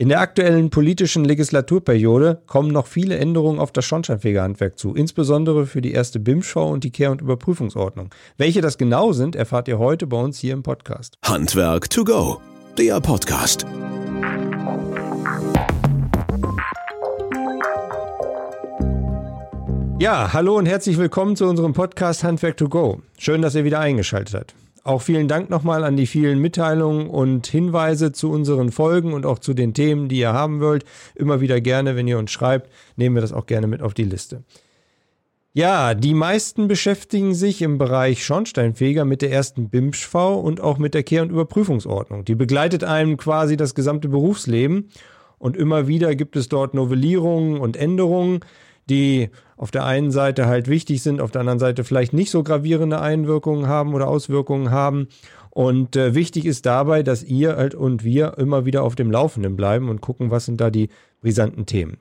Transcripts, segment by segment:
In der aktuellen politischen Legislaturperiode kommen noch viele Änderungen auf das Schornsteinfegerhandwerk zu, insbesondere für die erste BIM-Schau und die Kehr- und Überprüfungsordnung. Welche das genau sind, erfahrt ihr heute bei uns hier im Podcast. Handwerk to go, der Podcast. Ja, hallo und herzlich willkommen zu unserem Podcast Handwerk to go. Schön, dass ihr wieder eingeschaltet habt. Auch vielen Dank nochmal an die vielen Mitteilungen und Hinweise zu unseren Folgen und auch zu den Themen, die ihr haben wollt. Immer wieder gerne, wenn ihr uns schreibt, nehmen wir das auch gerne mit auf die Liste. Ja, die meisten beschäftigen sich im Bereich Schornsteinfeger mit der ersten BIMSCHV und auch mit der Kehr- und Überprüfungsordnung. Die begleitet einem quasi das gesamte Berufsleben und immer wieder gibt es dort Novellierungen und Änderungen die auf der einen Seite halt wichtig sind, auf der anderen Seite vielleicht nicht so gravierende Einwirkungen haben oder Auswirkungen haben. Und äh, wichtig ist dabei, dass ihr halt und wir immer wieder auf dem Laufenden bleiben und gucken, was sind da die brisanten Themen.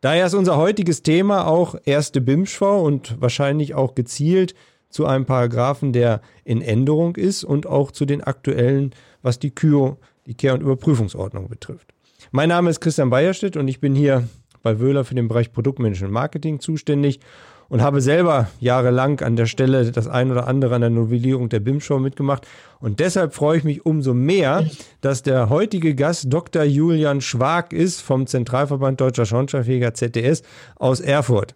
Daher ist unser heutiges Thema auch erste BIMSCHV und wahrscheinlich auch gezielt zu einem Paragraphen, der in Änderung ist und auch zu den aktuellen, was die KYO, die Kehr- und Überprüfungsordnung betrifft. Mein Name ist Christian Beierstedt und ich bin hier bei Wöhler für den Bereich Produktmanagement Marketing zuständig und habe selber jahrelang an der Stelle das ein oder andere an der Novellierung der BIM-Show mitgemacht. Und deshalb freue ich mich umso mehr, dass der heutige Gast Dr. Julian Schwag ist vom Zentralverband Deutscher Schornsteinfeger ZDS aus Erfurt.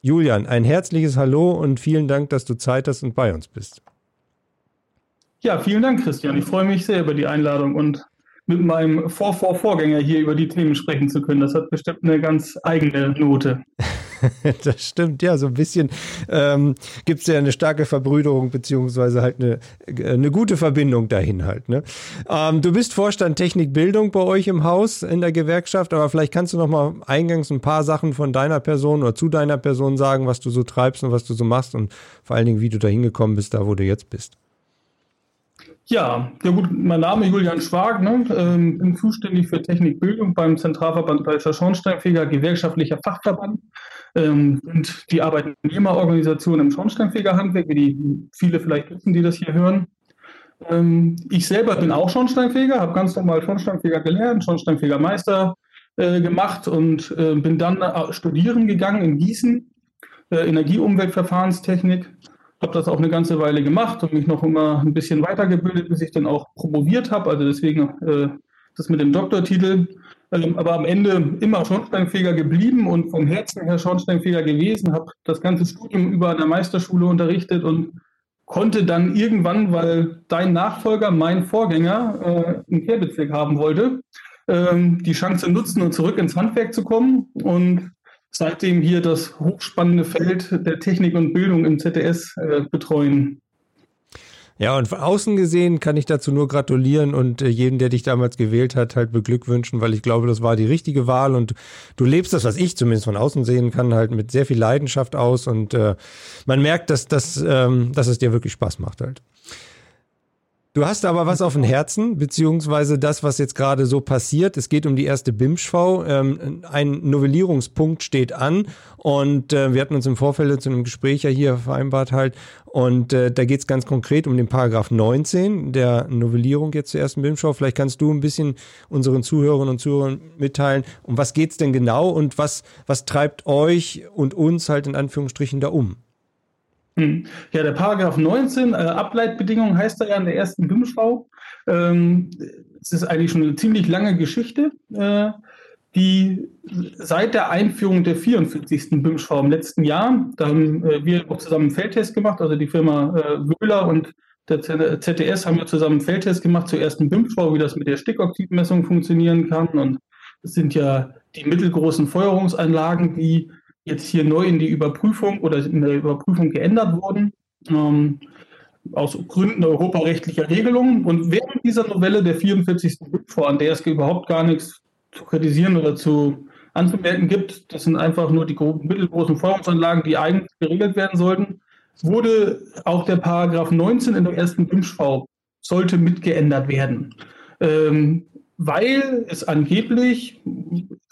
Julian, ein herzliches Hallo und vielen Dank, dass du Zeit hast und bei uns bist. Ja, vielen Dank, Christian. Ich freue mich sehr über die Einladung und mit meinem Vor-Vor-Vorgänger hier über die Themen sprechen zu können. Das hat bestimmt eine ganz eigene Note. das stimmt, ja, so ein bisschen ähm, gibt es ja eine starke Verbrüderung, beziehungsweise halt eine, eine gute Verbindung dahin halt. Ne? Ähm, du bist Vorstand Technikbildung bei euch im Haus in der Gewerkschaft, aber vielleicht kannst du noch mal eingangs ein paar Sachen von deiner Person oder zu deiner Person sagen, was du so treibst und was du so machst und vor allen Dingen, wie du da hingekommen bist, da wo du jetzt bist. Ja, ja gut, mein Name ist Julian Schwag, ne? ähm, bin zuständig für Technikbildung beim Zentralverband Deutscher Schornsteinfeger, gewerkschaftlicher Fachverband. Ähm, und die Arbeitnehmerorganisation im Schornsteinfegerhandwerk, wie die viele vielleicht wissen, die das hier hören. Ähm, ich selber bin auch Schornsteinfeger, habe ganz normal Schornsteinfeger gelernt, Schornsteinfegermeister äh, gemacht und äh, bin dann äh, studieren gegangen in Gießen, äh, Energie-Umweltverfahrenstechnik habe das auch eine ganze Weile gemacht und mich noch immer ein bisschen weitergebildet, bis ich dann auch promoviert habe. Also deswegen äh, das mit dem Doktortitel. Ähm, aber am Ende immer Schornsteinfeger geblieben und vom Herzen her Schornsteinfeger gewesen, habe das ganze Studium über an der Meisterschule unterrichtet und konnte dann irgendwann, weil dein Nachfolger, mein Vorgänger, äh, einen Kehrbezirk haben wollte, ähm, die Chance nutzen und zurück ins Handwerk zu kommen und seitdem hier das hochspannende Feld der Technik und Bildung im ZDS äh, betreuen. Ja, und von außen gesehen kann ich dazu nur gratulieren und äh, jedem, der dich damals gewählt hat, halt beglückwünschen, weil ich glaube, das war die richtige Wahl und du lebst das, was ich zumindest von außen sehen kann, halt mit sehr viel Leidenschaft aus und äh, man merkt, dass, dass, ähm, dass es dir wirklich Spaß macht halt. Du hast aber was auf dem Herzen, beziehungsweise das, was jetzt gerade so passiert. Es geht um die erste BIMSCHV. Ähm, ein Novellierungspunkt steht an und äh, wir hatten uns im Vorfeld zu einem Gespräch ja hier vereinbart halt. Und äh, da geht es ganz konkret um den Paragraph 19 der Novellierung jetzt zur ersten BIMSCHV. Vielleicht kannst du ein bisschen unseren Zuhörerinnen und Zuhörern mitteilen, um was geht's denn genau und was, was treibt euch und uns halt in Anführungsstrichen da um? Hm. Ja, der Paragraph 19, äh, Ableitbedingungen heißt er ja in der ersten BIM-Schau. Ähm, es ist eigentlich schon eine ziemlich lange Geschichte, äh, die seit der Einführung der 44. BIM-Schau im letzten Jahr, da haben äh, wir auch zusammen einen Feldtest gemacht, also die Firma äh, Wöhler und der ZDS haben ja zusammen einen Feldtest gemacht zur ersten BIM-Schau, wie das mit der Stickoxidmessung funktionieren kann. Und es sind ja die mittelgroßen Feuerungsanlagen, die jetzt hier neu in die Überprüfung oder in der Überprüfung geändert wurden. Ähm, aus Gründen europarechtlicher Regelungen. Und während dieser Novelle der 44. BIPFOR, an der es überhaupt gar nichts zu kritisieren oder zu anzumerken gibt, das sind einfach nur die mittelgroßen Feuerungsanlagen, die eigentlich geregelt werden sollten, wurde auch der Paragraph 19 in der ersten BIMSCHV sollte mitgeändert werden. Ähm, weil es angeblich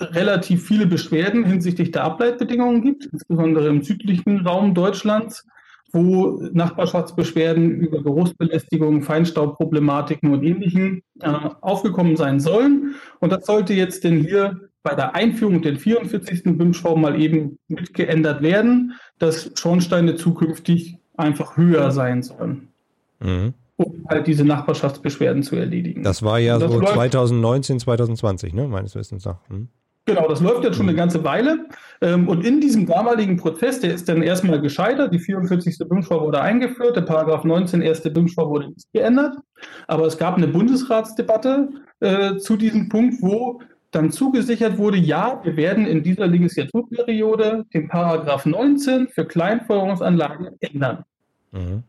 relativ viele Beschwerden hinsichtlich der Ableitbedingungen gibt, insbesondere im südlichen Raum Deutschlands, wo Nachbarschaftsbeschwerden über Geruchsbelästigung, Feinstaubproblematiken und Ähnlichem äh, aufgekommen sein sollen. Und das sollte jetzt denn hier bei der Einführung der 44. BIM-Schau mal eben mitgeändert werden, dass Schornsteine zukünftig einfach höher sein sollen. Mhm. Um halt diese Nachbarschaftsbeschwerden zu erledigen. Das war ja das so 2019, 2020, ne, meines Wissens nach. Hm. Genau, das läuft jetzt schon eine ganze Weile. Ähm, und in diesem damaligen Prozess, der ist dann erstmal gescheitert. Die 44. BIMSCHOR wurde eingeführt, der Paragraph 19 erste BIMSCHOR wurde nicht geändert. Aber es gab eine Bundesratsdebatte äh, zu diesem Punkt, wo dann zugesichert wurde, ja, wir werden in dieser Legislaturperiode den Paragraph 19 für Kleinfeuerungsanlagen ändern. Mhm.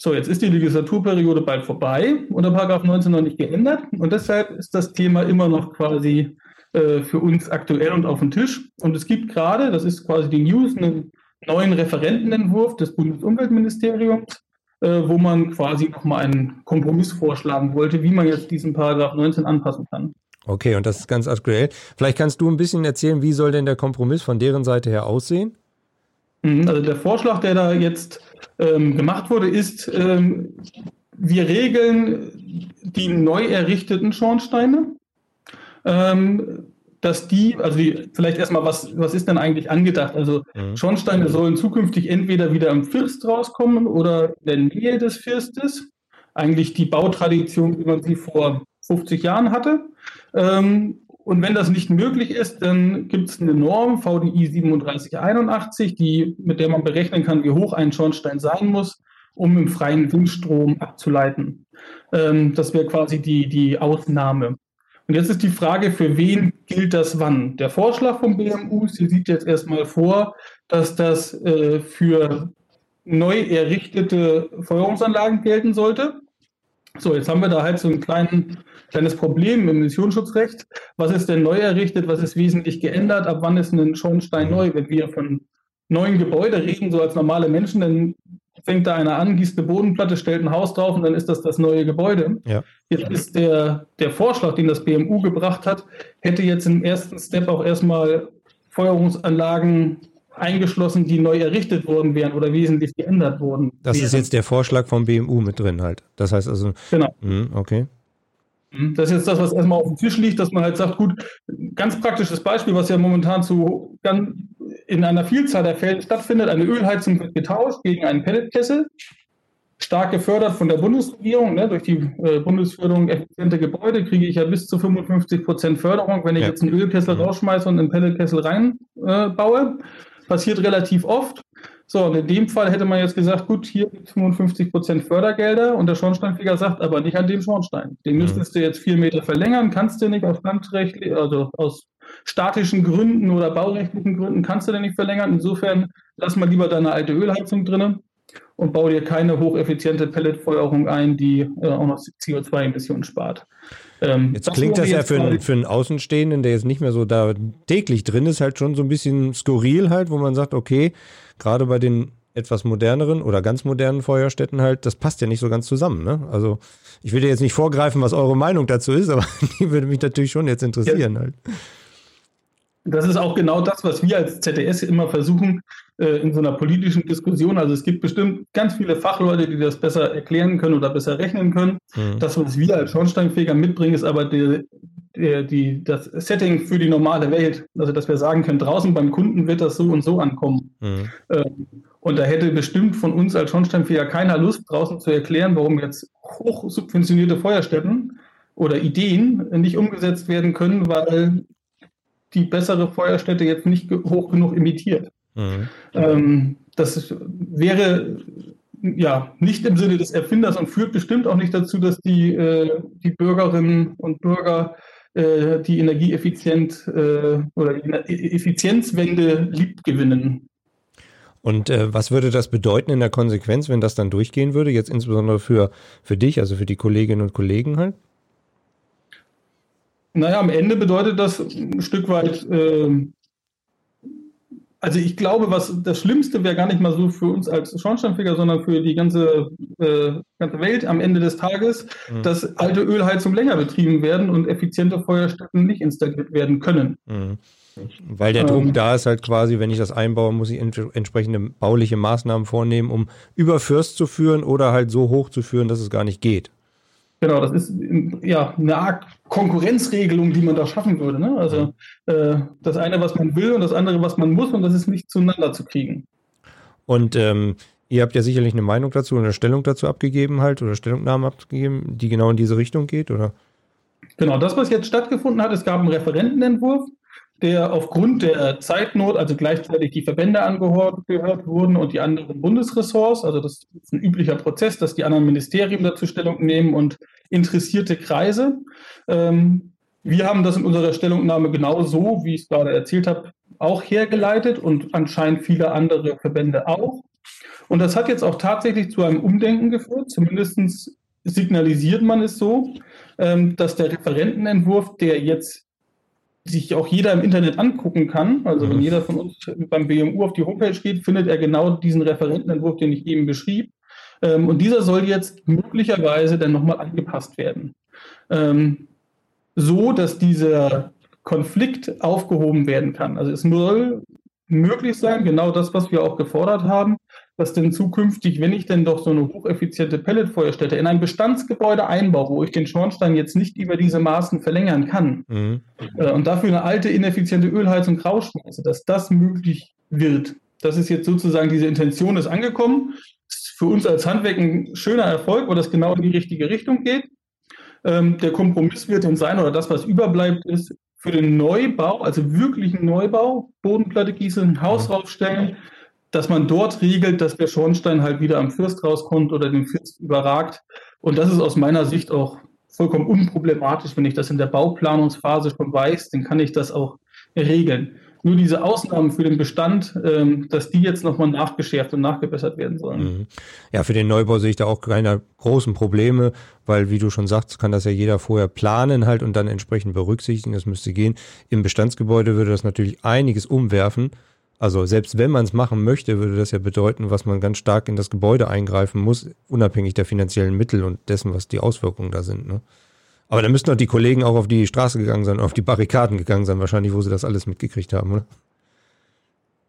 So, jetzt ist die Legislaturperiode bald vorbei und der Paragraph 19 noch nicht geändert und deshalb ist das Thema immer noch quasi äh, für uns aktuell und auf dem Tisch. Und es gibt gerade, das ist quasi die News, einen neuen Referentenentwurf des Bundesumweltministeriums, äh, wo man quasi nochmal einen Kompromiss vorschlagen wollte, wie man jetzt diesen Paragraph 19 anpassen kann. Okay, und das ist ganz aktuell. Vielleicht kannst du ein bisschen erzählen, wie soll denn der Kompromiss von deren Seite her aussehen? Mhm, also der Vorschlag, der da jetzt ähm, gemacht wurde, ist, ähm, wir regeln die neu errichteten Schornsteine ähm, dass die, also die, vielleicht erstmal, was, was ist denn eigentlich angedacht? Also mhm. Schornsteine sollen zukünftig entweder wieder im First rauskommen oder in der Nähe des Firstes. Eigentlich die Bautradition, wie man sie vor 50 Jahren hatte. Ähm, und wenn das nicht möglich ist, dann gibt es eine Norm, VDI 3781, die, mit der man berechnen kann, wie hoch ein Schornstein sein muss, um im freien Windstrom abzuleiten. Ähm, das wäre quasi die, die Ausnahme. Und jetzt ist die Frage, für wen gilt das wann? Der Vorschlag vom BMU, sie sieht jetzt erstmal vor, dass das äh, für neu errichtete Feuerungsanlagen gelten sollte. So, jetzt haben wir da halt so ein klein, kleines Problem im Emissionsschutzrecht. Was ist denn neu errichtet? Was ist wesentlich geändert? Ab wann ist ein Schornstein neu? Wenn wir von neuen Gebäuden reden, so als normale Menschen, dann fängt da einer an, gießt eine Bodenplatte, stellt ein Haus drauf und dann ist das das neue Gebäude. Ja. Jetzt ist der, der Vorschlag, den das BMU gebracht hat, hätte jetzt im ersten Step auch erstmal Feuerungsanlagen eingeschlossen, die neu errichtet worden wären oder wesentlich geändert wurden. Das wären. ist jetzt der Vorschlag vom BMU mit drin halt. Das heißt also. Genau. Mh, okay. Mhm. Das ist jetzt das, was erstmal auf dem Tisch liegt, dass man halt sagt, gut, ganz praktisches Beispiel, was ja momentan zu ganz in einer Vielzahl der Fälle stattfindet. Eine Ölheizung wird getauscht gegen einen Pelletkessel, stark gefördert von der Bundesregierung. Ne? Durch die äh, Bundesförderung effiziente Gebäude kriege ich ja bis zu 55 Prozent Förderung, wenn ich ja. jetzt einen Ölkessel mhm. rausschmeiße und einen Pelletkessel reinbaue. Äh, Passiert relativ oft. So, und in dem Fall hätte man jetzt gesagt, gut, hier gibt es 55 Prozent Fördergelder und der Schornsteinfeger sagt, aber nicht an dem Schornstein. Den mhm. müsstest du jetzt vier Meter verlängern, kannst du nicht aus landrechtlich, also aus statischen Gründen oder baurechtlichen Gründen kannst du den nicht verlängern. Insofern lass mal lieber deine alte Ölheizung drinnen und bau dir keine hocheffiziente Pelletfeuerung ein, die äh, auch noch CO2-Emissionen spart. Ähm, jetzt klingt das ja für, einen, für einen Außenstehenden, der jetzt nicht mehr so da täglich drin ist, halt schon so ein bisschen skurril halt, wo man sagt, okay, gerade bei den etwas moderneren oder ganz modernen Feuerstätten halt, das passt ja nicht so ganz zusammen. Ne? Also ich will dir jetzt nicht vorgreifen, was eure Meinung dazu ist, aber die würde mich natürlich schon jetzt interessieren ja. halt. Das ist auch genau das, was wir als ZDS immer versuchen äh, in so einer politischen Diskussion. Also es gibt bestimmt ganz viele Fachleute, die das besser erklären können oder besser rechnen können. Mhm. Das, was wir als Schornsteinfeger mitbringen, ist aber die, die, die, das Setting für die normale Welt. Also dass wir sagen können, draußen beim Kunden wird das so und so ankommen. Mhm. Ähm, und da hätte bestimmt von uns als Schornsteinfeger keiner Lust, draußen zu erklären, warum jetzt hochsubventionierte Feuerstätten oder Ideen nicht umgesetzt werden können, weil die bessere Feuerstätte jetzt nicht hoch genug imitiert. Mhm. Ähm, das wäre ja nicht im Sinne des Erfinders und führt bestimmt auch nicht dazu, dass die, äh, die Bürgerinnen und Bürger äh, die Energieeffizient äh, oder die e-, Effizienzwende lieb gewinnen. Und äh, was würde das bedeuten in der Konsequenz, wenn das dann durchgehen würde, jetzt insbesondere für, für dich, also für die Kolleginnen und Kollegen halt? Naja, am Ende bedeutet das ein Stück weit äh, also ich glaube, was das Schlimmste wäre gar nicht mal so für uns als Schornsteinfeger, sondern für die ganze, äh, ganze Welt am Ende des Tages, mhm. dass alte Ölheizungen länger betrieben werden und effiziente Feuerstätten nicht installiert werden können. Mhm. Weil der Druck ähm, da ist halt quasi, wenn ich das einbaue, muss ich ent entsprechende bauliche Maßnahmen vornehmen, um über Fürst zu führen oder halt so hoch zu führen, dass es gar nicht geht. Genau, das ist ja eine Art Konkurrenzregelung, die man da schaffen würde. Ne? Also äh, das eine, was man will und das andere, was man muss und das ist nicht zueinander zu kriegen. Und ähm, ihr habt ja sicherlich eine Meinung dazu und eine Stellung dazu abgegeben halt oder Stellungnahme abgegeben, die genau in diese Richtung geht, oder? Genau, das, was jetzt stattgefunden hat, es gab einen Referentenentwurf, der aufgrund der Zeitnot, also gleichzeitig die Verbände angehört wurden und die anderen Bundesressorts, also das ist ein üblicher Prozess, dass die anderen Ministerien dazu Stellung nehmen und interessierte Kreise. Ähm, wir haben das in unserer Stellungnahme genau so, wie ich es gerade erzählt habe, auch hergeleitet und anscheinend viele andere Verbände auch. Und das hat jetzt auch tatsächlich zu einem Umdenken geführt, zumindest signalisiert man es so, ähm, dass der Referentenentwurf, der jetzt sich auch jeder im Internet angucken kann. Also wenn mhm. jeder von uns beim BMU auf die Homepage geht, findet er genau diesen Referentenentwurf, den ich eben beschrieb. Ähm, und dieser soll jetzt möglicherweise dann nochmal angepasst werden. Ähm, so, dass dieser Konflikt aufgehoben werden kann. Also es soll möglich sein, genau das, was wir auch gefordert haben, dass denn zukünftig, wenn ich denn doch so eine hocheffiziente Pelletfeuerstätte in ein Bestandsgebäude einbaue, wo ich den Schornstein jetzt nicht über diese Maßen verlängern kann mhm. äh, und dafür eine alte, ineffiziente Ölheizung rausschmeiße, dass das möglich wird. Das ist jetzt sozusagen diese Intention ist angekommen. Ist für uns als Handwerk ein schöner Erfolg, weil das genau in die richtige Richtung geht. Ähm, der Kompromiss wird dann sein, oder das, was überbleibt, ist für den Neubau, also wirklichen Neubau, Bodenplatte gießen, Haus raufstellen, dass man dort regelt, dass der Schornstein halt wieder am Fürst rauskommt oder den Fürst überragt. Und das ist aus meiner Sicht auch vollkommen unproblematisch, wenn ich das in der Bauplanungsphase schon weiß, dann kann ich das auch regeln. Nur diese Ausnahmen für den Bestand, ähm, dass die jetzt nochmal nachgeschärft und nachgebessert werden sollen. Mhm. Ja, für den Neubau sehe ich da auch keine großen Probleme, weil, wie du schon sagst, kann das ja jeder vorher planen halt und dann entsprechend berücksichtigen. Das müsste gehen. Im Bestandsgebäude würde das natürlich einiges umwerfen. Also selbst wenn man es machen möchte, würde das ja bedeuten, was man ganz stark in das Gebäude eingreifen muss, unabhängig der finanziellen Mittel und dessen, was die Auswirkungen da sind. Ne? Aber da müssten doch die Kollegen auch auf die Straße gegangen sein, auf die Barrikaden gegangen sein, wahrscheinlich, wo sie das alles mitgekriegt haben, oder?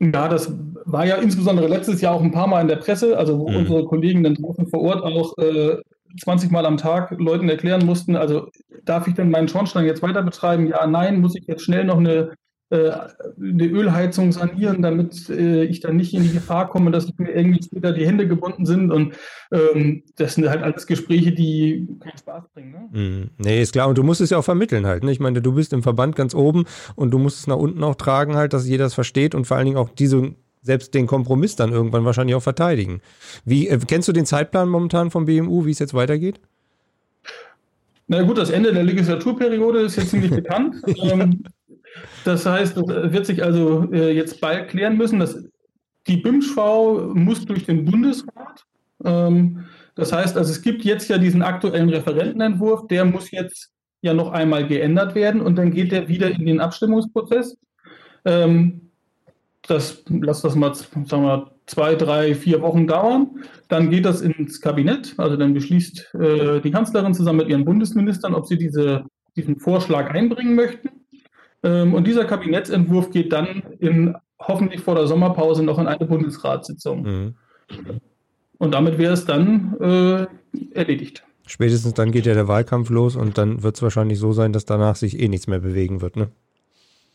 Ja, das war ja insbesondere letztes Jahr auch ein paar Mal in der Presse, also wo mhm. unsere Kollegen dann draußen vor Ort auch äh, 20 Mal am Tag Leuten erklären mussten, also darf ich denn meinen Schornstein jetzt weiter betreiben? Ja, nein, muss ich jetzt schnell noch eine eine Ölheizung sanieren, damit äh, ich dann nicht in die Gefahr komme, dass mir irgendwie später die Hände gebunden sind. Und ähm, das sind halt alles Gespräche, die keinen Spaß bringen. Ne? Mm, nee, ist klar. Und du musst es ja auch vermitteln halt. Ne? Ich meine, du bist im Verband ganz oben und du musst es nach unten auch tragen halt, dass jeder es versteht und vor allen Dingen auch diese selbst den Kompromiss dann irgendwann wahrscheinlich auch verteidigen. Wie äh, kennst du den Zeitplan momentan vom BMU, wie es jetzt weitergeht? Na gut, das Ende der Legislaturperiode ist jetzt ziemlich bekannt. ähm, das heißt, das wird sich also äh, jetzt bald klären müssen. Dass die BIMSCHV muss durch den Bundesrat. Ähm, das heißt, also es gibt jetzt ja diesen aktuellen Referentenentwurf, der muss jetzt ja noch einmal geändert werden und dann geht der wieder in den Abstimmungsprozess. Ähm, das lass das mal, sagen wir, zwei, drei, vier Wochen dauern. Dann geht das ins Kabinett. Also dann beschließt äh, die Kanzlerin zusammen mit ihren Bundesministern, ob sie diese, diesen Vorschlag einbringen möchten. Ähm, und dieser Kabinettsentwurf geht dann in, hoffentlich vor der Sommerpause noch in eine Bundesratssitzung. Mhm. Und damit wäre es dann äh, erledigt. Spätestens dann geht ja der Wahlkampf los und dann wird es wahrscheinlich so sein, dass danach sich eh nichts mehr bewegen wird, ne?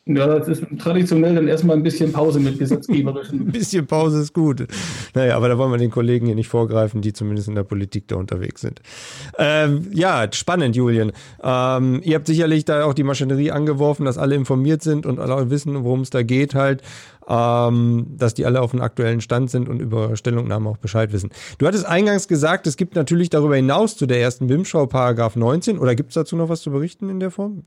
Ja, das ist traditionell dann erstmal ein bisschen Pause mit gesetzgeberischen. ein bisschen Pause ist gut. Naja, aber da wollen wir den Kollegen hier nicht vorgreifen, die zumindest in der Politik da unterwegs sind. Ähm, ja, spannend, Julian. Ähm, ihr habt sicherlich da auch die Maschinerie angeworfen, dass alle informiert sind und alle wissen, worum es da geht halt. Ähm, dass die alle auf dem aktuellen Stand sind und über Stellungnahmen auch Bescheid wissen. Du hattest eingangs gesagt, es gibt natürlich darüber hinaus zu der ersten BIM-Schau Paragraph 19 oder gibt es dazu noch was zu berichten in der Form?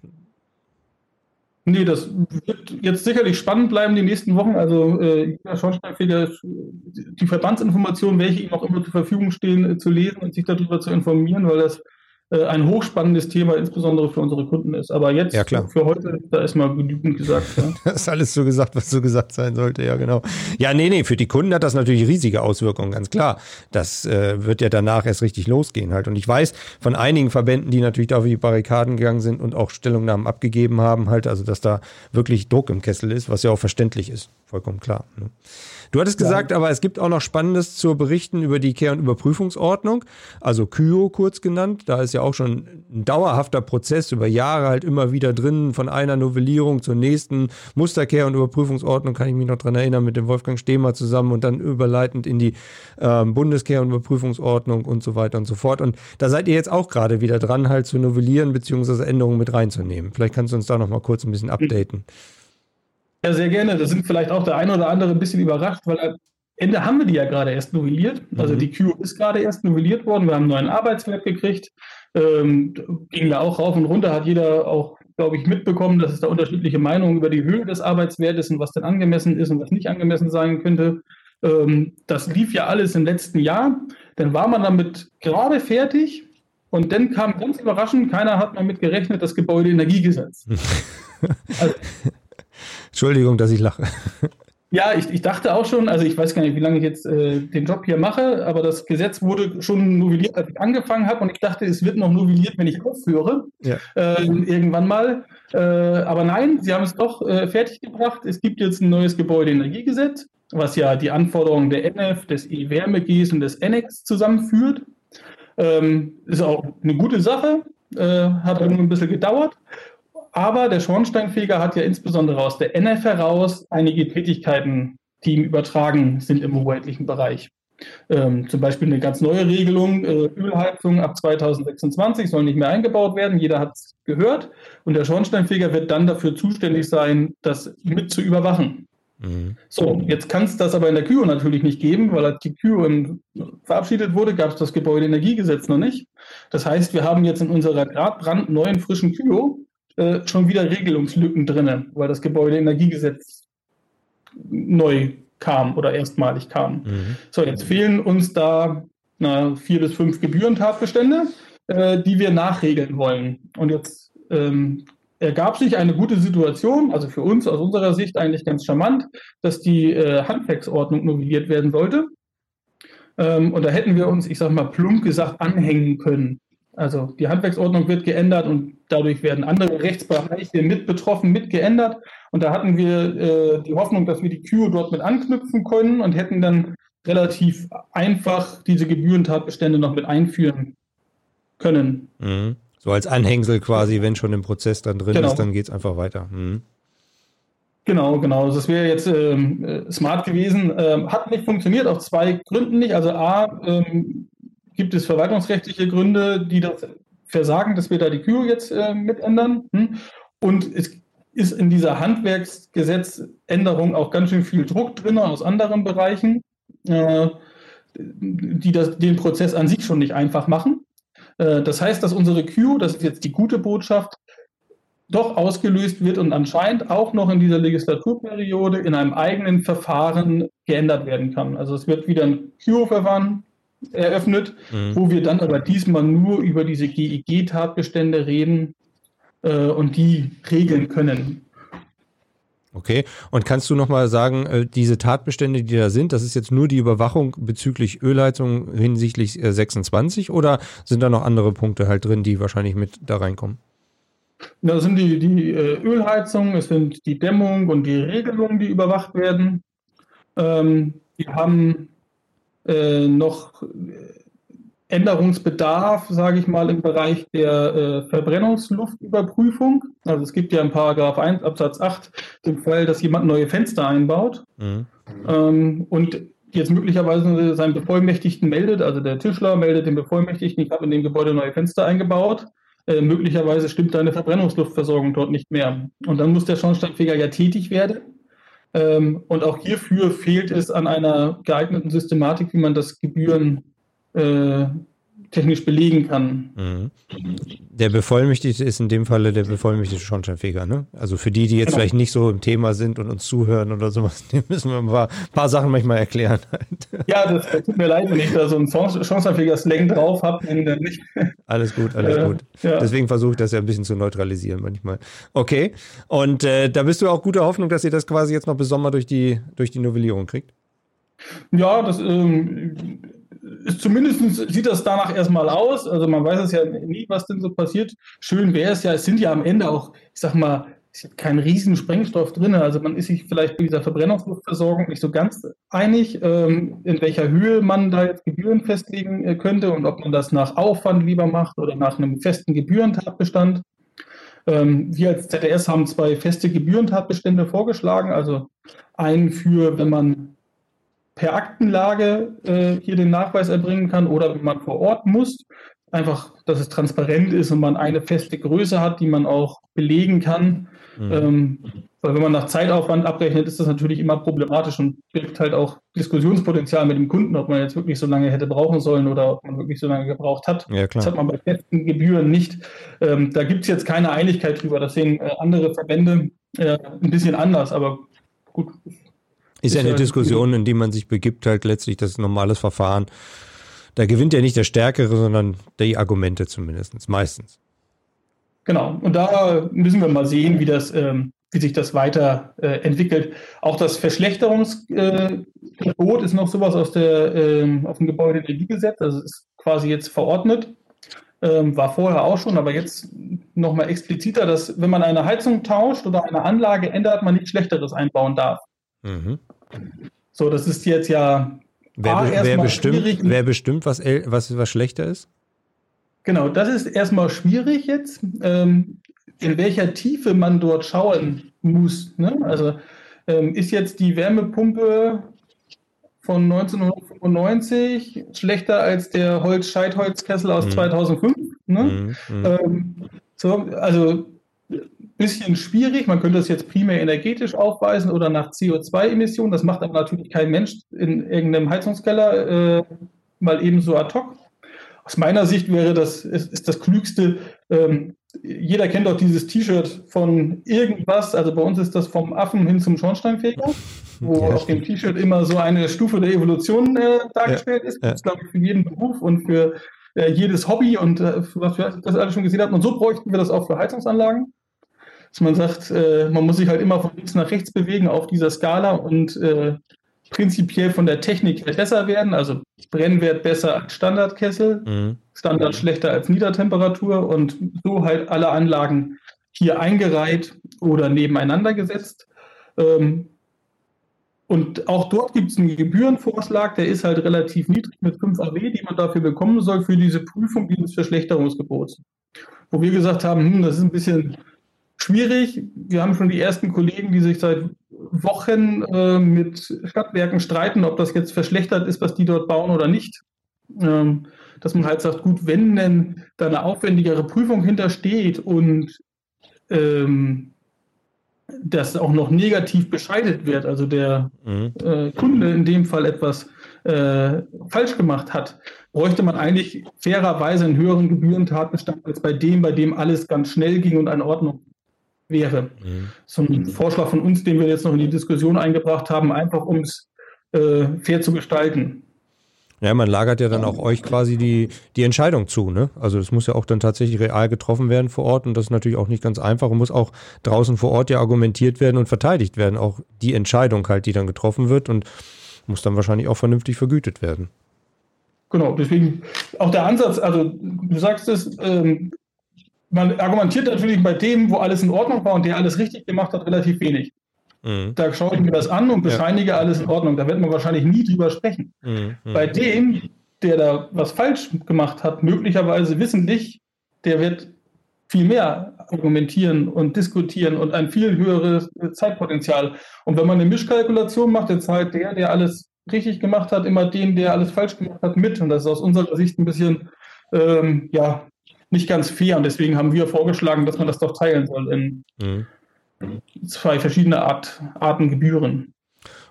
Nee, das wird jetzt sicherlich spannend bleiben die nächsten Wochen. Also äh, Schornsteinfeger, die Verbandsinformationen, welche ihm auch immer zur Verfügung stehen, äh, zu lesen und sich darüber zu informieren, weil das ein hochspannendes Thema, insbesondere für unsere Kunden ist. Aber jetzt ja, klar. für heute, da ist mal genügend gesagt. Ja. das ist alles so gesagt, was so gesagt sein sollte, ja, genau. Ja, nee, nee, für die Kunden hat das natürlich riesige Auswirkungen, ganz klar. Das äh, wird ja danach erst richtig losgehen halt. Und ich weiß von einigen Verbänden, die natürlich da auf die Barrikaden gegangen sind und auch Stellungnahmen abgegeben haben, halt, also dass da wirklich Druck im Kessel ist, was ja auch verständlich ist, vollkommen klar. Ne? Du hattest gesagt, ja. aber es gibt auch noch Spannendes zu berichten über die Kehr- und Überprüfungsordnung, also KYO kurz genannt. Da ist ja auch schon ein dauerhafter Prozess über Jahre halt immer wieder drin, von einer Novellierung zur nächsten Musterkehr- und Überprüfungsordnung, kann ich mich noch dran erinnern, mit dem Wolfgang Stehmer zusammen und dann überleitend in die äh, Bundeskehr- und Überprüfungsordnung und so weiter und so fort. Und da seid ihr jetzt auch gerade wieder dran, halt zu novellieren bzw. Änderungen mit reinzunehmen. Vielleicht kannst du uns da noch mal kurz ein bisschen updaten. Ja, sehr gerne. Da sind vielleicht auch der eine oder andere ein bisschen überrascht, weil am Ende haben wir die ja gerade erst novelliert. Also mhm. die Q ist gerade erst novelliert worden. Wir haben einen neuen Arbeitswert gekriegt. Ähm, ging ja auch rauf und runter, hat jeder auch, glaube ich, mitbekommen, dass es da unterschiedliche Meinungen über die Höhe des Arbeitswertes und was denn angemessen ist und was nicht angemessen sein könnte. Ähm, das lief ja alles im letzten Jahr. Dann war man damit gerade fertig und dann kam ganz überraschend, keiner hat damit gerechnet, das Gebäudeenergiegesetz. also, Entschuldigung, dass ich lache. Ja, ich, ich dachte auch schon, also ich weiß gar nicht, wie lange ich jetzt äh, den Job hier mache, aber das Gesetz wurde schon novelliert, als ich angefangen habe und ich dachte, es wird noch novelliert, wenn ich aufhöre, ja. äh, irgendwann mal. Äh, aber nein, sie haben es doch äh, fertiggebracht. Es gibt jetzt ein neues Gebäudeenergiegesetz, was ja die Anforderungen der NF, des E-Wärme-Gs und des NX zusammenführt. Ähm, ist auch eine gute Sache, äh, hat nur ein bisschen gedauert. Aber der Schornsteinfeger hat ja insbesondere aus der NF heraus einige Tätigkeiten, die ihm übertragen sind im hoheitlichen Bereich. Ähm, zum Beispiel eine ganz neue Regelung, äh, Ölheizung ab 2026 soll nicht mehr eingebaut werden, jeder hat es gehört. Und der Schornsteinfeger wird dann dafür zuständig sein, das mit zu überwachen. Mhm. So, jetzt kann es das aber in der KÜO natürlich nicht geben, weil als die KÜO verabschiedet wurde, gab es das Gebäudeenergiegesetz noch nicht. Das heißt, wir haben jetzt in unserer gerade brandneuen frischen KÜO äh, schon wieder Regelungslücken drin, weil das Gebäudeenergiegesetz neu kam oder erstmalig kam. Mhm. So, jetzt fehlen uns da na, vier bis fünf Gebührentatbestände, äh, die wir nachregeln wollen. Und jetzt ähm, ergab sich eine gute Situation, also für uns aus unserer Sicht eigentlich ganz charmant, dass die äh, Handwerksordnung novelliert werden sollte. Ähm, und da hätten wir uns, ich sag mal, plump gesagt, anhängen können. Also die Handwerksordnung wird geändert und dadurch werden andere Rechtsbereiche mit betroffen, mit geändert. Und da hatten wir äh, die Hoffnung, dass wir die KÜO dort mit anknüpfen können und hätten dann relativ einfach diese Gebührentatbestände noch mit einführen können. Mhm. So als Anhängsel quasi, wenn schon im Prozess dann drin genau. ist, dann geht es einfach weiter. Mhm. Genau, genau. Das wäre jetzt ähm, äh, smart gewesen. Ähm, hat nicht funktioniert, aus zwei Gründen nicht. Also A, ähm, gibt es verwaltungsrechtliche Gründe, die das versagen, dass wir da die Kühe jetzt äh, mitändern. Hm? Und es ist in dieser Handwerksgesetzänderung auch ganz schön viel Druck drin aus anderen Bereichen, äh, die das, den Prozess an sich schon nicht einfach machen. Äh, das heißt, dass unsere Q, das ist jetzt die gute Botschaft, doch ausgelöst wird und anscheinend auch noch in dieser Legislaturperiode in einem eigenen Verfahren geändert werden kann. Also es wird wieder ein Q-Verfahren eröffnet, mhm. wo wir dann aber diesmal nur über diese GEG-Tatbestände reden äh, und die regeln können. Okay, und kannst du nochmal sagen, äh, diese Tatbestände, die da sind, das ist jetzt nur die Überwachung bezüglich Ölheizung hinsichtlich äh, 26 oder sind da noch andere Punkte halt drin, die wahrscheinlich mit da reinkommen? Da sind die, die äh, Ölheizung, es sind die Dämmung und die Regelungen, die überwacht werden. Ähm, wir haben äh, noch Änderungsbedarf, sage ich mal, im Bereich der äh, Verbrennungsluftunterprüfung. Also es gibt ja in Paragraph 1 Absatz 8 den Fall, dass jemand neue Fenster einbaut mhm. ähm, und jetzt möglicherweise seinen Bevollmächtigten meldet, also der Tischler meldet dem Bevollmächtigten, ich habe in dem Gebäude neue Fenster eingebaut. Äh, möglicherweise stimmt deine Verbrennungsluftversorgung dort nicht mehr. Und dann muss der Schornsteinfeger ja tätig werden ähm, und auch hierfür fehlt es an einer geeigneten Systematik, wie man das Gebühren, äh, technisch belegen kann. Mhm. Der Bevollmächtigte ist in dem Falle der bevollmächtigte Schornsteinfeger, ne? Also für die, die jetzt genau. vielleicht nicht so im Thema sind und uns zuhören oder sowas, die müssen wir ein paar, paar Sachen manchmal erklären. Ja, das, das, tut mir leid, wenn ich da so einen Schornsteinfeger-Slang drauf habe. Alles gut, alles äh, gut. Ja. Deswegen versuche ich das ja ein bisschen zu neutralisieren manchmal. Okay, und äh, da bist du auch guter Hoffnung, dass ihr das quasi jetzt noch bis Sommer durch die, durch die Novellierung kriegt? Ja, das ähm, ist zumindest sieht das danach erstmal aus. Also man weiß es ja nie, was denn so passiert. Schön wäre es ja, es sind ja am Ende auch, ich sag mal, kein riesen Sprengstoff drin. Also man ist sich vielleicht bei dieser Verbrennungsluftversorgung nicht so ganz einig, ähm, in welcher Höhe man da jetzt Gebühren festlegen äh, könnte und ob man das nach Aufwand lieber macht oder nach einem festen Gebührentatbestand. Ähm, wir als ZDS haben zwei feste Gebührentatbestände vorgeschlagen, also einen für, wenn man per Aktenlage äh, hier den Nachweis erbringen kann oder wenn man vor Ort muss. Einfach, dass es transparent ist und man eine feste Größe hat, die man auch belegen kann. Mhm. Ähm, weil wenn man nach Zeitaufwand abrechnet, ist das natürlich immer problematisch und birgt halt auch Diskussionspotenzial mit dem Kunden, ob man jetzt wirklich so lange hätte brauchen sollen oder ob man wirklich so lange gebraucht hat. Ja, das hat man bei festen Gebühren nicht. Ähm, da gibt es jetzt keine Einigkeit drüber. Das sehen äh, andere Verbände äh, ein bisschen anders, aber gut, ist ja eine Diskussion, in die man sich begibt, halt letztlich das normales Verfahren. Da gewinnt ja nicht der Stärkere, sondern die Argumente zumindest, meistens. Genau, und da müssen wir mal sehen, wie, das, ähm, wie sich das weiter äh, entwickelt. Auch das Verschlechterungsgebot äh, ist noch sowas aus, der, äh, aus dem Gebäudeenergiegesetz, also ist quasi jetzt verordnet. Ähm, war vorher auch schon, aber jetzt nochmal expliziter, dass wenn man eine Heizung tauscht oder eine Anlage ändert, man nichts Schlechteres einbauen darf. Mhm. So, das ist jetzt ja. Wer, A, wer bestimmt, wer bestimmt was, was, was schlechter ist? Genau, das ist erstmal schwierig jetzt, ähm, in welcher Tiefe man dort schauen muss. Ne? Also ähm, ist jetzt die Wärmepumpe von 1995 schlechter als der Holz-Scheitholzkessel aus mhm. 2005? Ne? Mhm. mhm. Ähm, so, also bisschen schwierig. Man könnte das jetzt primär energetisch aufweisen oder nach CO2-Emissionen. Das macht aber natürlich kein Mensch in irgendeinem Heizungskeller äh, mal eben so ad hoc. Aus meiner Sicht wäre das, ist, ist das Klügste, ähm, jeder kennt auch dieses T-Shirt von irgendwas, also bei uns ist das vom Affen hin zum Schornsteinfeger, wo ja, auf dem T-Shirt immer so eine Stufe der Evolution äh, dargestellt ja, ist. Das ist, glaube ich, für jeden Beruf und für äh, jedes Hobby und äh, was wir das alles schon gesehen haben. Und so bräuchten wir das auch für Heizungsanlagen dass man sagt, äh, man muss sich halt immer von links nach rechts bewegen auf dieser Skala und äh, prinzipiell von der Technik her besser werden. Also Brennwert besser als Standardkessel, mhm. Standard schlechter als Niedertemperatur und so halt alle Anlagen hier eingereiht oder nebeneinander gesetzt. Ähm, und auch dort gibt es einen Gebührenvorschlag, der ist halt relativ niedrig mit 5 AW, die man dafür bekommen soll für diese Prüfung dieses Verschlechterungsgebots. Wo wir gesagt haben, hm, das ist ein bisschen schwierig. Wir haben schon die ersten Kollegen, die sich seit Wochen äh, mit Stadtwerken streiten, ob das jetzt verschlechtert ist, was die dort bauen oder nicht. Ähm, dass man halt sagt, gut, wenn denn da eine aufwendigere Prüfung hintersteht und ähm, das auch noch negativ bescheidet wird, also der mhm. äh, Kunde in dem Fall etwas äh, falsch gemacht hat, bräuchte man eigentlich fairerweise einen höheren Gebührentatbestand als bei dem, bei dem alles ganz schnell ging und in Ordnung wäre. Mhm. So ein Vorschlag von uns, den wir jetzt noch in die Diskussion eingebracht haben, einfach um es äh, fair zu gestalten. Ja, man lagert ja dann auch euch quasi die, die Entscheidung zu, ne? Also es muss ja auch dann tatsächlich real getroffen werden vor Ort und das ist natürlich auch nicht ganz einfach und muss auch draußen vor Ort ja argumentiert werden und verteidigt werden. Auch die Entscheidung halt, die dann getroffen wird und muss dann wahrscheinlich auch vernünftig vergütet werden. Genau, deswegen auch der Ansatz, also du sagst es, ähm, man argumentiert natürlich bei dem, wo alles in Ordnung war und der alles richtig gemacht hat, relativ wenig. Mhm. Da schaue ich mir das an und bescheinige ja. alles in Ordnung. Da wird man wahrscheinlich nie drüber sprechen. Mhm. mhm. Bei dem, der da was falsch gemacht hat, möglicherweise wissentlich, der wird viel mehr argumentieren und diskutieren und ein viel höheres Zeitpotenzial. Und wenn man eine Mischkalkulation macht, dann zahlt der, der alles richtig gemacht hat, immer den, der alles falsch gemacht hat, mit. Und das ist aus unserer Sicht ein bisschen ähm, ja, nicht ganz fair. Und deswegen haben wir vorgeschlagen, dass man das doch teilen soll in mhm. zwei verschiedene Art, Arten Gebühren.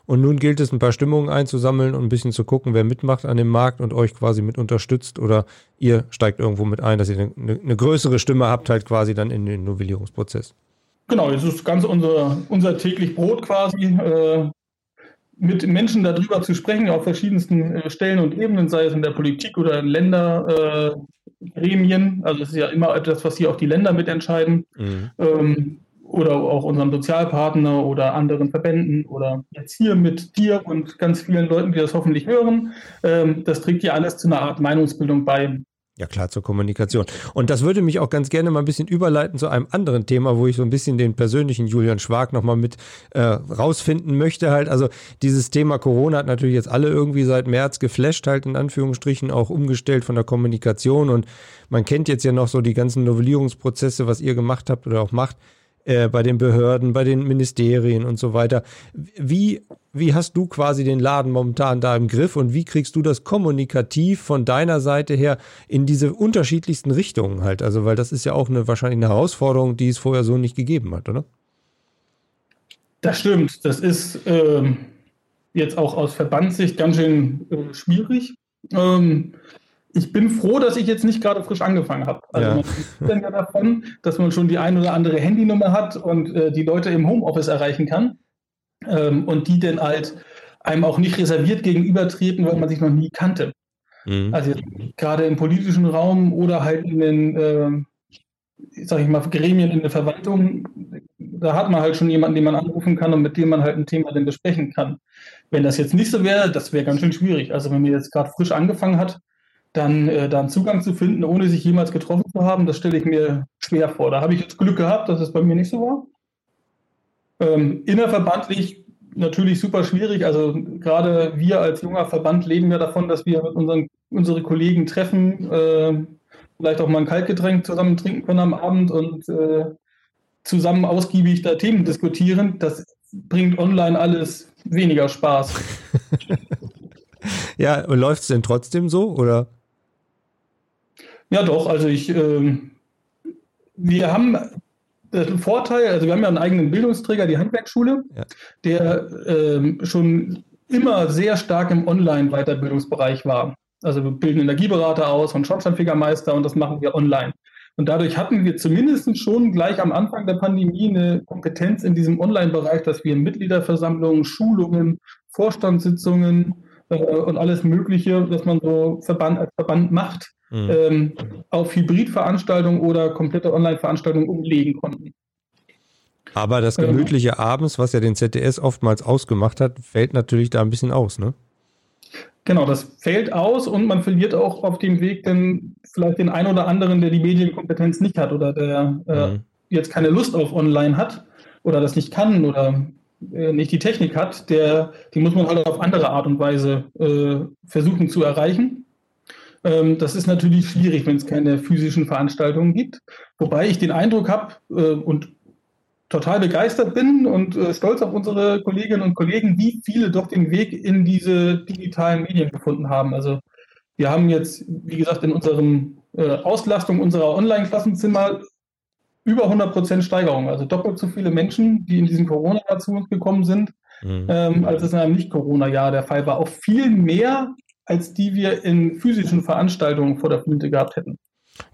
Und nun gilt es, ein paar Stimmungen einzusammeln und ein bisschen zu gucken, wer mitmacht an dem Markt und euch quasi mit unterstützt oder ihr steigt irgendwo mit ein, dass ihr eine, eine größere Stimme habt, halt quasi dann in den Novellierungsprozess. Genau, das ist ganz unser, unser täglich Brot quasi, äh, mit Menschen darüber zu sprechen, auf verschiedensten äh, Stellen und Ebenen, sei es in der Politik oder in Ländergremien. Also es ist ja immer etwas, was hier auch die Länder mitentscheiden. Mhm. Ähm, oder auch unserem Sozialpartner oder anderen Verbänden oder jetzt hier mit dir und ganz vielen Leuten, die das hoffentlich hören. Ähm, das trägt ja alles zu einer Art Meinungsbildung bei. Ja klar, zur Kommunikation. Und das würde mich auch ganz gerne mal ein bisschen überleiten zu einem anderen Thema, wo ich so ein bisschen den persönlichen Julian Schwag nochmal mit äh, rausfinden möchte halt. Also dieses Thema Corona hat natürlich jetzt alle irgendwie seit März geflasht halt in Anführungsstrichen, auch umgestellt von der Kommunikation und man kennt jetzt ja noch so die ganzen Novellierungsprozesse, was ihr gemacht habt oder auch macht äh, bei den Behörden, bei den Ministerien und so weiter. Wie, wie hast du quasi den Laden momentan da im Griff und wie kriegst du das kommunikativ von deiner Seite her in diese unterschiedlichsten Richtungen halt? Also, weil das ist ja auch eine wahrscheinlich eine Herausforderung, die es vorher so nicht gegeben hat, oder? Das stimmt. Das ist ähm, jetzt auch aus Verbandssicht ganz schön äh, schwierig. Ähm, ich bin froh, dass ich jetzt nicht gerade frisch angefangen habe. Also ja. man spricht ja davon, dass man schon die ein oder andere Handynummer hat und äh, die Leute im Homeoffice erreichen kann ähm, und die dann halt einem auch nicht reserviert gegenübertreten, weil man sich noch nie kannte. Mhm. Also gerade im politischen Raum oder halt in den, äh, sag ich mal, Gremien in der Verwaltung, da hat man halt schon jemanden, den man anrufen kann und mit dem man halt ein Thema dann besprechen kann. Wenn das jetzt nicht so wäre, das wäre ganz schön schwierig. Also wenn man jetzt gerade frisch angefangen hat, dann äh, da einen Zugang zu finden, ohne sich jemals getroffen zu haben, das stelle ich mir schwer vor. Da habe ich jetzt Glück gehabt, dass es bei mir nicht so war. Ähm, innerverbandlich natürlich super schwierig. Also gerade wir als junger Verband leben ja davon, dass wir mit unseren unsere Kollegen treffen, äh, vielleicht auch mal ein Kaltgetränk zusammen trinken können am Abend und äh, zusammen ausgiebig da Themen diskutieren. Das bringt online alles weniger Spaß. ja, läuft es denn trotzdem so oder? Ja, doch. Also ich, äh, wir haben den Vorteil, also wir haben ja einen eigenen Bildungsträger, die Handwerksschule, ja. der äh, schon immer sehr stark im Online-Weiterbildungsbereich war. Also wir bilden Energieberater aus und Schornsteinfegermeister und das machen wir online. Und dadurch hatten wir zumindest schon gleich am Anfang der Pandemie eine Kompetenz in diesem Online-Bereich, dass wir Mitgliederversammlungen, Schulungen, Vorstandssitzungen äh, und alles Mögliche, was man so Verband, als Verband macht, mhm. ähm, auf Hybridveranstaltungen oder komplette Online-Veranstaltungen umlegen konnten. Aber das ähm. Gemütliche ähm, abends, was ja den ZDS oftmals ausgemacht hat, fällt natürlich da ein bisschen aus, ne? Genau, das fällt aus und man verliert auch auf dem Weg dann vielleicht den einen oder anderen, der die Medienkompetenz nicht hat oder der äh, mhm. jetzt keine Lust auf Online hat oder das nicht kann oder äh, nicht die Technik hat, der, die muss man halt auf andere Art und Weise äh, versuchen zu erreichen. Ähm, das ist natürlich schwierig, wenn es keine physischen Veranstaltungen gibt. Wobei ich den Eindruck habe äh, und total begeistert bin und äh, stolz auf unsere Kolleginnen und Kollegen, wie viele doch den Weg in diese digitalen Medien gefunden haben. Also wir haben jetzt, wie gesagt, in unserem äh, Auslastung unserer Online-Klassenzimmer über 100 Prozent Steigerung. Also doppelt so viele Menschen, die in diesem Corona-Jahr zu uns gekommen sind, mhm. ähm, als es in einem Nicht-Corona-Jahr der Fall war. Auch viel mehr als die wir in physischen Veranstaltungen vor der Flinte gehabt hätten.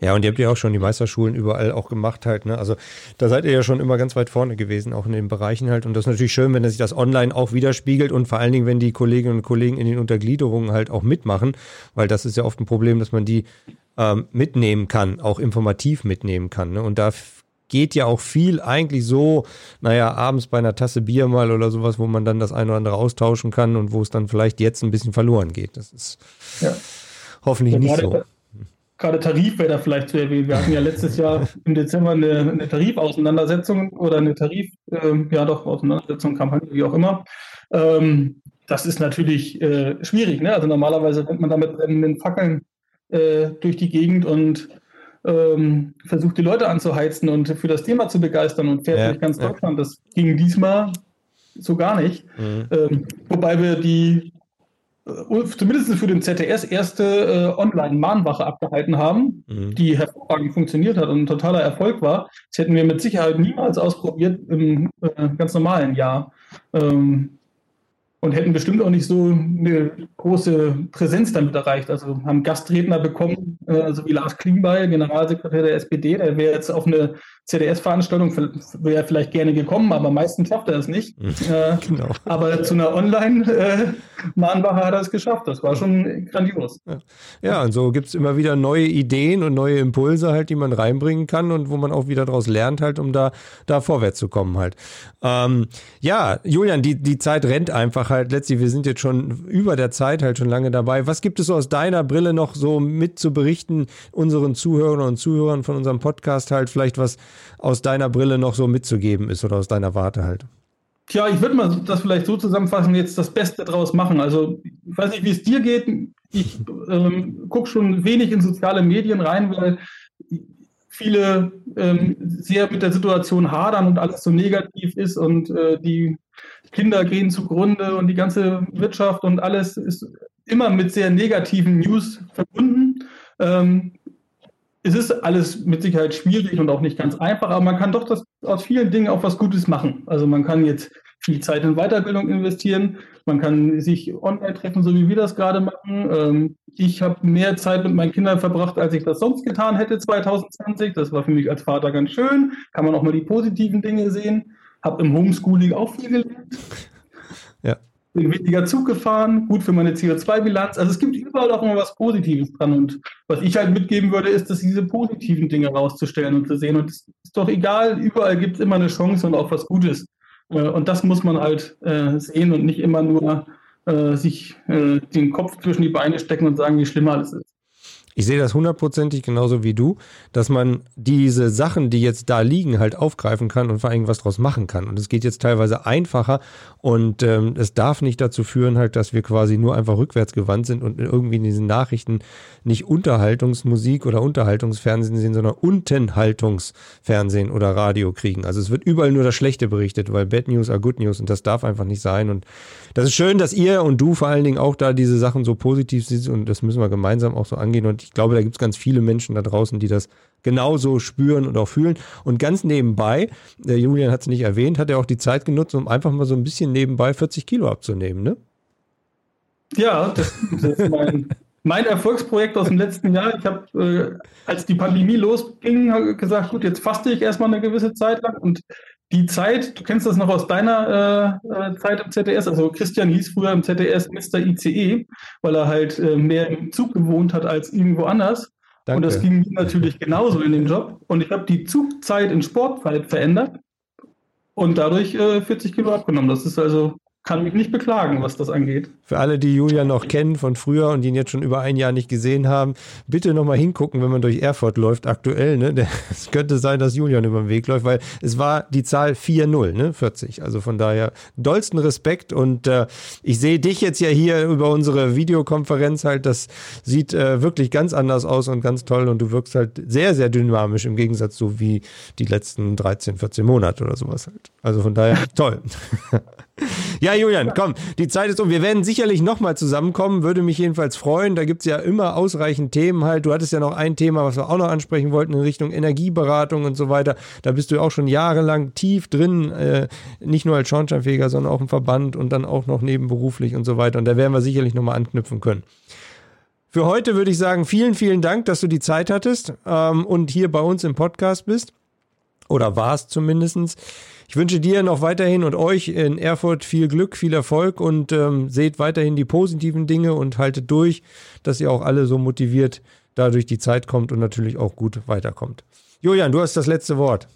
Ja, und ihr habt ja auch schon die Meisterschulen überall auch gemacht halt, ne? Also da seid ihr ja schon immer ganz weit vorne gewesen, auch in den Bereichen halt. Und das ist natürlich schön, wenn sich das online auch widerspiegelt und vor allen Dingen, wenn die Kolleginnen und Kollegen in den Untergliederungen halt auch mitmachen, weil das ist ja oft ein Problem, dass man die ähm, mitnehmen kann, auch informativ mitnehmen kann. Ne? Und da geht ja auch viel eigentlich so, naja, abends bei einer Tasse Bier mal oder sowas, wo man dann das eine oder andere austauschen kann und wo es dann vielleicht jetzt ein bisschen verloren geht. Das ist ja. hoffentlich ja, nicht so. Gerade Tarif wäre da vielleicht zu erwähnen. Wir hatten ja letztes Jahr im Dezember eine, eine Tarifauseinandersetzung oder eine Tarif, ähm, ja doch, Auseinandersetzung, Kampagne, wie auch immer. Ähm, das ist natürlich äh, schwierig. Ne? Also normalerweise rennt man da mit brennenden Fackeln äh, durch die Gegend und ähm, versucht, die Leute anzuheizen und für das Thema zu begeistern und fährt ja, durch ganz Deutschland. Ja. Das ging diesmal so gar nicht. Mhm. Ähm, wobei wir die, äh, zumindest für den ZDS, erste äh, Online-Mahnwache abgehalten haben, mhm. die hervorragend funktioniert hat und ein totaler Erfolg war. Das hätten wir mit Sicherheit niemals ausprobiert im äh, ganz normalen Jahr. Ähm, und hätten bestimmt auch nicht so eine große Präsenz damit erreicht. Also haben Gastredner bekommen, äh, so wie Lars Klingbeil, Generalsekretär der SPD, der wäre jetzt auf eine CDS-Veranstaltung, wäre vielleicht gerne gekommen, aber meistens schafft er es nicht. Mhm. Äh, genau. Aber zu einer Online-Mahnwache äh, hat er es geschafft. Das war schon grandios. Ja, ja und so gibt es immer wieder neue Ideen und neue Impulse halt, die man reinbringen kann und wo man auch wieder daraus lernt halt, um da, da vorwärts zu kommen halt. Ähm, ja, Julian, die, die Zeit rennt einfach halt. Letztlich, wir sind jetzt schon über der Zeit halt schon lange dabei. Was gibt es so aus deiner Brille noch so mit zu berichten, unseren Zuhörern und Zuhörern von unserem Podcast halt, vielleicht was aus deiner Brille noch so mitzugeben ist oder aus deiner Warte halt? Tja, ich würde mal das vielleicht so zusammenfassen, jetzt das Beste draus machen. Also ich weiß nicht, wie es dir geht. Ich ähm, gucke schon wenig in soziale Medien rein, weil viele ähm, sehr mit der Situation hadern und alles so negativ ist und äh, die Kinder gehen zugrunde und die ganze Wirtschaft und alles ist immer mit sehr negativen News verbunden. Ähm, es ist alles mit Sicherheit schwierig und auch nicht ganz einfach, aber man kann doch das, aus vielen Dingen auch was Gutes machen. Also man kann jetzt viel Zeit in Weiterbildung investieren, man kann sich online treffen, so wie wir das gerade machen. Ähm, ich habe mehr Zeit mit meinen Kindern verbracht, als ich das sonst getan hätte 2020. Das war für mich als Vater ganz schön. Kann man auch mal die positiven Dinge sehen. Habe im Homeschooling auch viel gelernt bin weniger Zug gefahren, gut für meine CO2-Bilanz. Also es gibt überall auch immer was Positives dran. Und was ich halt mitgeben würde, ist, dass diese positiven Dinge rauszustellen und zu sehen. Und es ist doch egal, überall gibt es immer eine Chance und auch was Gutes. Äh, und das muss man halt äh, sehen und nicht immer nur äh, sich den Kopf zwischen die Beine stecken und sagen, wie schlimm alles ist. Ich sehe das hundertprozentig genauso wie du, dass man diese Sachen, die jetzt da liegen, halt aufgreifen kann und vor allem was draus machen kann. Und es geht jetzt teilweise einfacher und ähm, es darf nicht dazu führen, halt, dass wir quasi nur einfach rückwärts gewandt sind und irgendwie in diesen Nachrichten nicht Unterhaltungsmusik oder Unterhaltungsfernsehen sehen, sondern Untenhaltungsfernsehen oder Radio kriegen. Also es wird überall nur das Schlechte berichtet, weil Bad News are Good News und das darf einfach nicht sein. Und das ist schön, dass ihr und du vor allen Dingen auch da diese Sachen so positiv siehst und das müssen wir gemeinsam auch so angehen. Und ich glaube, da gibt es ganz viele Menschen da draußen, die das genauso spüren und auch fühlen. Und ganz nebenbei, der Julian hat es nicht erwähnt, hat er auch die Zeit genutzt, um einfach mal so ein bisschen nebenbei 40 Kilo abzunehmen, ne? Ja, das, das ist mein, mein Erfolgsprojekt aus dem letzten Jahr. Ich habe, äh, als die Pandemie losging, gesagt, gut, jetzt faste ich erstmal eine gewisse Zeit lang und die Zeit, du kennst das noch aus deiner äh, äh Zeit im ZDS, also Christian hieß früher im ZDS Mr. ICE, weil er halt äh, mehr im Zug gewohnt hat als irgendwo anders. Danke. Und das ging mir natürlich genauso in dem Job. Und ich habe die Zugzeit in Sportzeit verändert und dadurch äh, 40 Kilo abgenommen. Das ist also kann mich nicht beklagen, was das angeht. Für alle, die Julian noch kennen von früher und ihn jetzt schon über ein Jahr nicht gesehen haben, bitte nochmal hingucken, wenn man durch Erfurt läuft aktuell. Ne? Es könnte sein, dass Julian über den Weg läuft, weil es war die Zahl 4-0, ne? 40. Also von daher dollsten Respekt und äh, ich sehe dich jetzt ja hier über unsere Videokonferenz halt, das sieht äh, wirklich ganz anders aus und ganz toll und du wirkst halt sehr, sehr dynamisch im Gegensatz so wie die letzten 13, 14 Monate oder sowas halt. Also von daher toll. Ja, Julian, komm, die Zeit ist um. Wir werden sicherlich nochmal zusammenkommen, würde mich jedenfalls freuen. Da gibt es ja immer ausreichend Themen halt. Du hattest ja noch ein Thema, was wir auch noch ansprechen wollten in Richtung Energieberatung und so weiter. Da bist du auch schon jahrelang tief drin, äh, nicht nur als Schornsteinfeger, sondern auch im Verband und dann auch noch nebenberuflich und so weiter. Und da werden wir sicherlich nochmal anknüpfen können. Für heute würde ich sagen, vielen, vielen Dank, dass du die Zeit hattest ähm, und hier bei uns im Podcast bist. Oder warst zumindestens. Ich wünsche dir noch weiterhin und euch in Erfurt viel Glück, viel Erfolg und ähm, seht weiterhin die positiven Dinge und haltet durch, dass ihr auch alle so motiviert dadurch die Zeit kommt und natürlich auch gut weiterkommt. Julian, du hast das letzte Wort.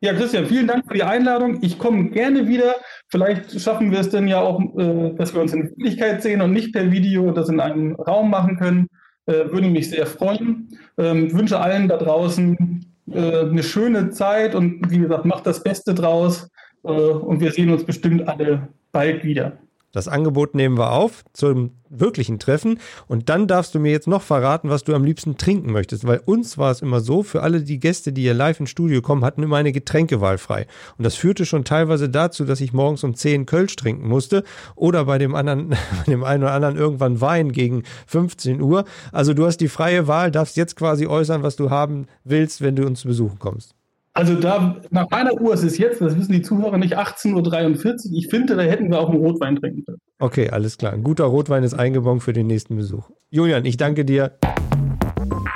Ja, Christian, vielen Dank für die Einladung. Ich komme gerne wieder. Vielleicht schaffen wir es denn ja auch, äh, dass wir uns in Wirklichkeit sehen und nicht per Video das in einem Raum machen können. Äh, würde mich sehr freuen. Ähm, wünsche allen da draußen äh, eine schöne Zeit und wie gesagt, macht das Beste draus äh, und wir sehen uns bestimmt alle bald wieder. Das Angebot nehmen wir auf zum wirklichen Treffen und dann darfst du mir jetzt noch verraten, was du am liebsten trinken möchtest, weil uns war es immer so, für alle die Gäste, die hier live ins Studio kommen, hatten immer eine Getränkewahl frei und das führte schon teilweise dazu, dass ich morgens um 10 Kölsch trinken musste oder bei dem anderen, bei dem einen oder anderen irgendwann Wein gegen 15 Uhr. Also du hast die freie Wahl, darfst jetzt quasi äußern, was du haben willst, wenn du uns besuchen kommst. Also da, nach meiner Uhr ist es jetzt, das wissen die Zuhörer nicht, 18.43 Uhr. Ich finde, da hätten wir auch einen Rotwein trinken können. Okay, alles klar. Ein guter Rotwein ist eingebongt für den nächsten Besuch. Julian, ich danke dir.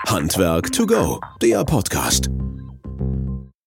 Handwerk to go, der Podcast.